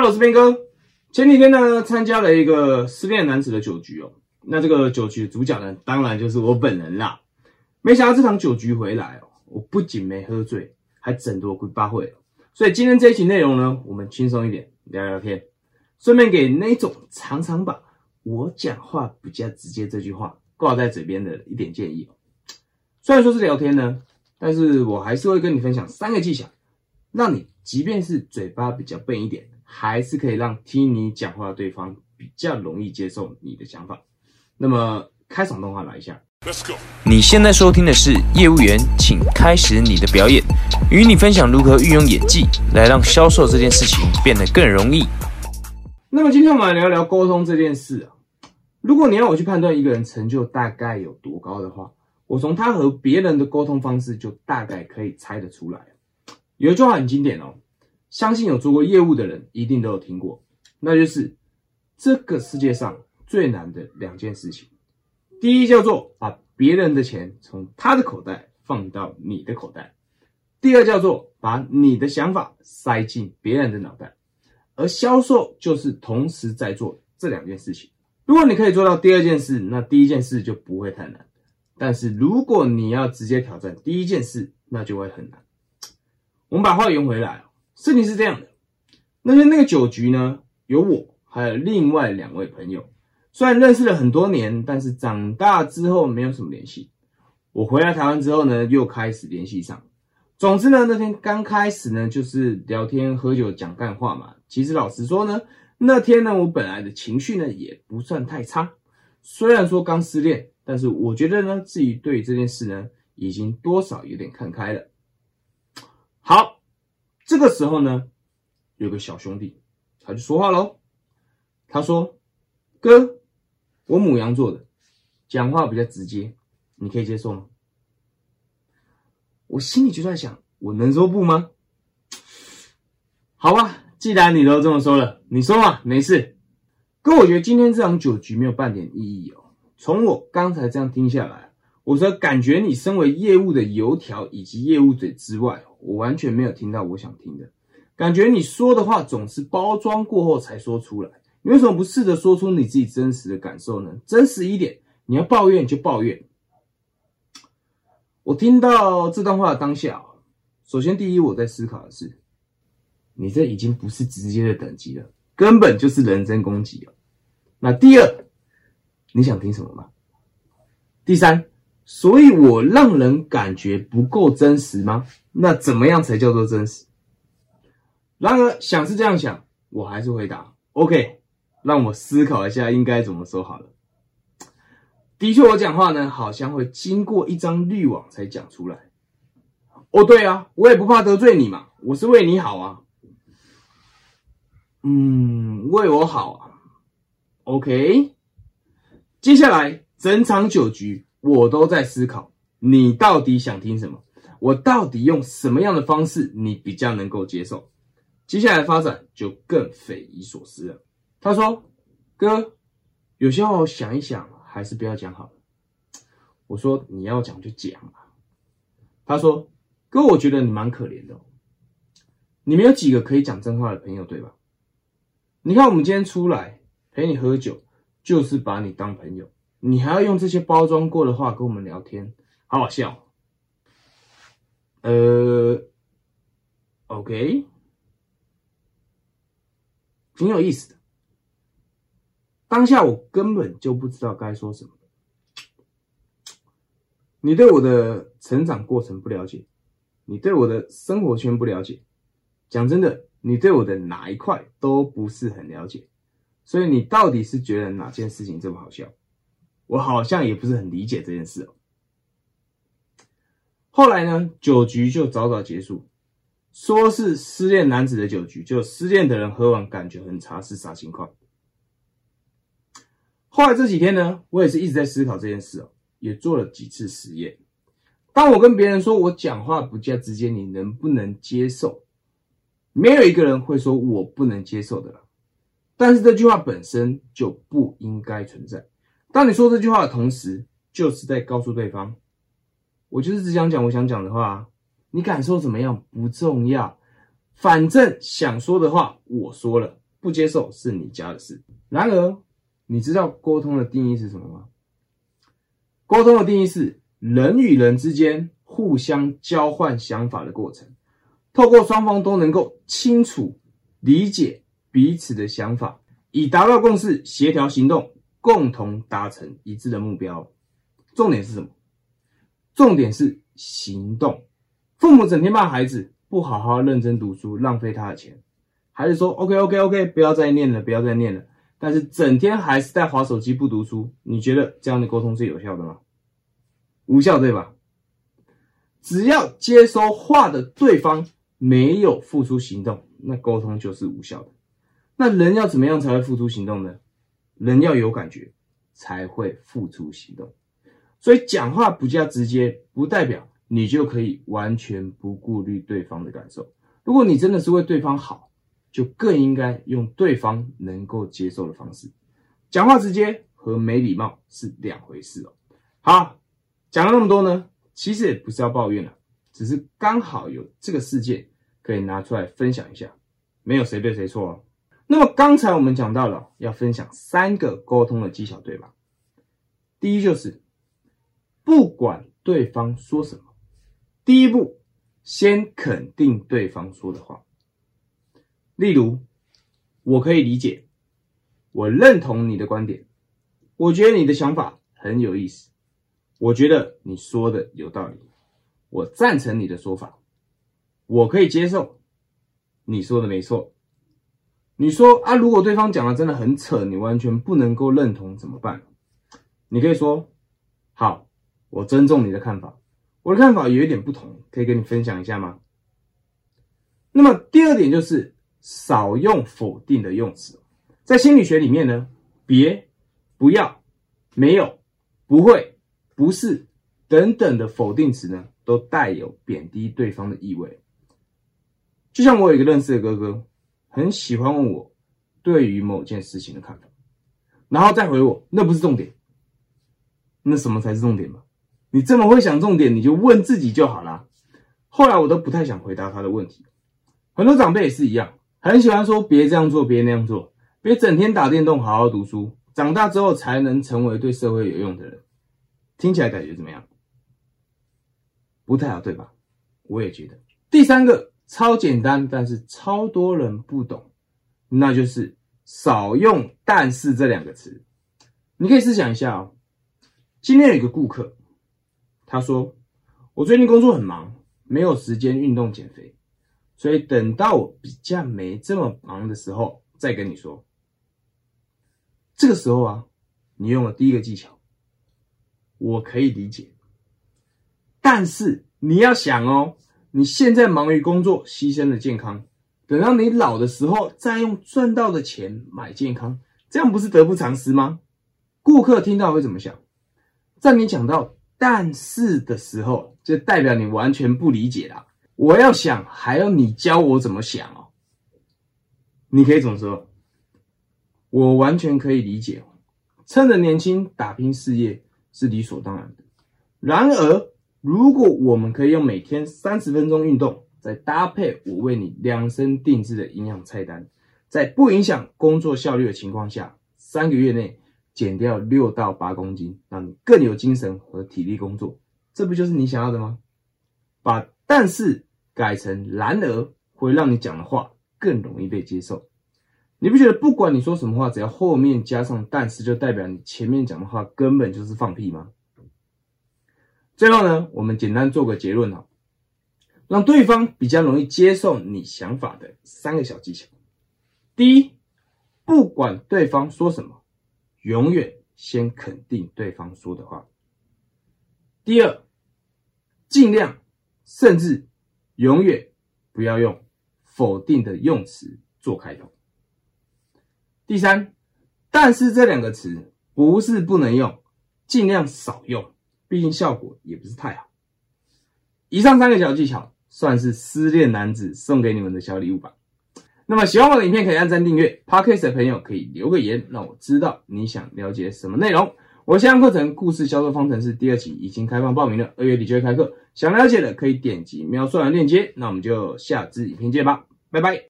Hello，我是边哥。前几天呢，参加了一个失恋男子的酒局哦。那这个酒局的主角呢，当然就是我本人啦。没想到这场酒局回来哦，我不仅没喝醉，还整多鬼八会。所以今天这一期内容呢，我们轻松一点，聊聊天，顺便给那种常常把我讲话比较直接这句话挂在嘴边的一点建议哦。虽然说是聊天呢，但是我还是会跟你分享三个技巧，让你即便是嘴巴比较笨一点。还是可以让听你讲话的对方比较容易接受你的想法。那么开场动画来一下。Let's go。你现在收听的是业务员，请开始你的表演，与你分享如何运用演技来让销售这件事情变得更容易。那么今天我们来聊聊沟通这件事啊。如果你要我去判断一个人成就大概有多高的话，我从他和别人的沟通方式就大概可以猜得出来。有一句话很经典哦。相信有做过业务的人一定都有听过，那就是这个世界上最难的两件事情。第一叫做把别人的钱从他的口袋放到你的口袋；第二叫做把你的想法塞进别人的脑袋。而销售就是同时在做这两件事情。如果你可以做到第二件事，那第一件事就不会太难。但是如果你要直接挑战第一件事，那就会很难。我们把话圆回来。事情是这样的，那天那个酒局呢，有我还有另外两位朋友，虽然认识了很多年，但是长大之后没有什么联系。我回来台湾之后呢，又开始联系上。总之呢，那天刚开始呢，就是聊天、喝酒、讲干话嘛。其实老实说呢，那天呢，我本来的情绪呢也不算太差。虽然说刚失恋，但是我觉得呢，自己对这件事呢，已经多少有点看开了。这个时候呢，有个小兄弟，他就说话喽。他说：“哥，我母羊座的，讲话比较直接，你可以接受吗？”我心里就在想，我能说不吗？好吧，既然你都这么说了，你说嘛，没事。哥，我觉得今天这场酒局没有半点意义哦。从我刚才这样听下来。我说，感觉你身为业务的油条以及业务嘴之外，我完全没有听到我想听的。感觉你说的话总是包装过后才说出来，你为什么不试着说出你自己真实的感受呢？真实一点，你要抱怨就抱怨。我听到这段话的当下，首先第一，我在思考的是，你这已经不是直接的等级了，根本就是人身攻击了。那第二，你想听什么吗？第三。所以，我让人感觉不够真实吗？那怎么样才叫做真实？然而，想是这样想，我还是回答 OK。让我思考一下应该怎么说好了。的确，我讲话呢，好像会经过一张滤网才讲出来。哦，对啊，我也不怕得罪你嘛，我是为你好啊。嗯，为我好啊。OK。接下来，整场酒局。我都在思考，你到底想听什么？我到底用什么样的方式你比较能够接受？接下来发展就更匪夷所思了。他说：“哥，有些话我想一想，还是不要讲好了。”我说：“你要讲就讲嘛。”他说：“哥，我觉得你蛮可怜的，你没有几个可以讲真话的朋友，对吧？你看我们今天出来陪你喝酒，就是把你当朋友。”你还要用这些包装过的话跟我们聊天，好好笑。呃，OK，挺有意思的。当下我根本就不知道该说什么。你对我的成长过程不了解，你对我的生活圈不了解。讲真的，你对我的哪一块都不是很了解。所以你到底是觉得哪件事情这么好笑？我好像也不是很理解这件事哦。后来呢，酒局就早早结束，说是失恋男子的酒局，就失恋的人喝完感觉很差，是啥情况？后来这几天呢，我也是一直在思考这件事哦，也做了几次实验。当我跟别人说我讲话不加直接，你能不能接受？没有一个人会说我不能接受的了。但是这句话本身就不应该存在。当你说这句话的同时，就是在告诉对方，我就是只想讲我想讲的话，你感受怎么样不重要，反正想说的话我说了，不接受是你家的事。然而，你知道沟通的定义是什么吗？沟通的定义是人与人之间互相交换想法的过程，透过双方都能够清楚理解彼此的想法，以达到共识、协调行动，共同达成一致的目标。重点是什么？重点是行动。父母整天骂孩子不好好认真读书，浪费他的钱，孩子说 OK OK OK，不要再念了，不要再念了。但是整天还是在划手机不读书，你觉得这样的沟通是有效的吗？无效，对吧？只要接收话的对方没有付出行动，那沟通就是无效的。那人要怎么样才会付出行动呢？人要有感觉才会付出行动。所以讲话比较直接，不代表你就可以完全不顾虑对方的感受。如果你真的是为对方好。就更应该用对方能够接受的方式讲话，直接和没礼貌是两回事哦。好，讲了那么多呢，其实也不是要抱怨了，只是刚好有这个事件可以拿出来分享一下，没有谁对谁错哦。那么刚才我们讲到了要分享三个沟通的技巧，对吧？第一就是不管对方说什么，第一步先肯定对方说的话。例如，我可以理解，我认同你的观点，我觉得你的想法很有意思，我觉得你说的有道理，我赞成你的说法，我可以接受，你说的没错。你说啊，如果对方讲的真的很扯，你完全不能够认同怎么办？你可以说，好，我尊重你的看法，我的看法有一点不同，可以跟你分享一下吗？那么第二点就是。少用否定的用词，在心理学里面呢，别、不要、没有、不会、不是等等的否定词呢，都带有贬低对方的意味。就像我有一个认识的哥哥，很喜欢问我对于某件事情的看法，然后再回我，那不是重点，那什么才是重点嘛？你这么会想重点，你就问自己就好啦。后来我都不太想回答他的问题，很多长辈也是一样。很喜欢说别这样做，别那样做，别整天打电动，好好读书，长大之后才能成为对社会有用的人。听起来感觉怎么样？不太好，对吧？我也觉得。第三个超简单，但是超多人不懂，那就是少用“但是”这两个词。你可以试想一下哦，今天有一个顾客，他说：“我最近工作很忙，没有时间运动减肥。”所以等到我比较没这么忙的时候，再跟你说。这个时候啊，你用了第一个技巧，我可以理解。但是你要想哦，你现在忙于工作，牺牲了健康，等到你老的时候，再用赚到的钱买健康，这样不是得不偿失吗？顾客听到会怎么想？在你讲到“但是”的时候，就代表你完全不理解啦。我要想，还要你教我怎么想哦。你可以怎么说？我完全可以理解，趁着年轻打拼事业是理所当然的。然而，如果我们可以用每天三十分钟运动，再搭配我为你量身定制的营养菜单，在不影响工作效率的情况下，三个月内减掉六到八公斤，让你更有精神和体力工作，这不就是你想要的吗？把但是。改成然而会让你讲的话更容易被接受。你不觉得不管你说什么话，只要后面加上但是，就代表你前面讲的话根本就是放屁吗？最后呢，我们简单做个结论哈，让对方比较容易接受你想法的三个小技巧。第一，不管对方说什么，永远先肯定对方说的话。第二，尽量甚至。永远不要用否定的用词做开头。第三，但是这两个词不是不能用，尽量少用，毕竟效果也不是太好。以上三个小技巧算是失恋男子送给你们的小礼物吧。那么喜欢我的影片可以按赞订阅，Podcast 的朋友可以留个言，让我知道你想了解什么内容。我线上课程《故事销售方程式》第二期已经开放报名了，二月底就会开课。想了解的可以点击描述栏链接。那我们就下支影片见吧，拜拜。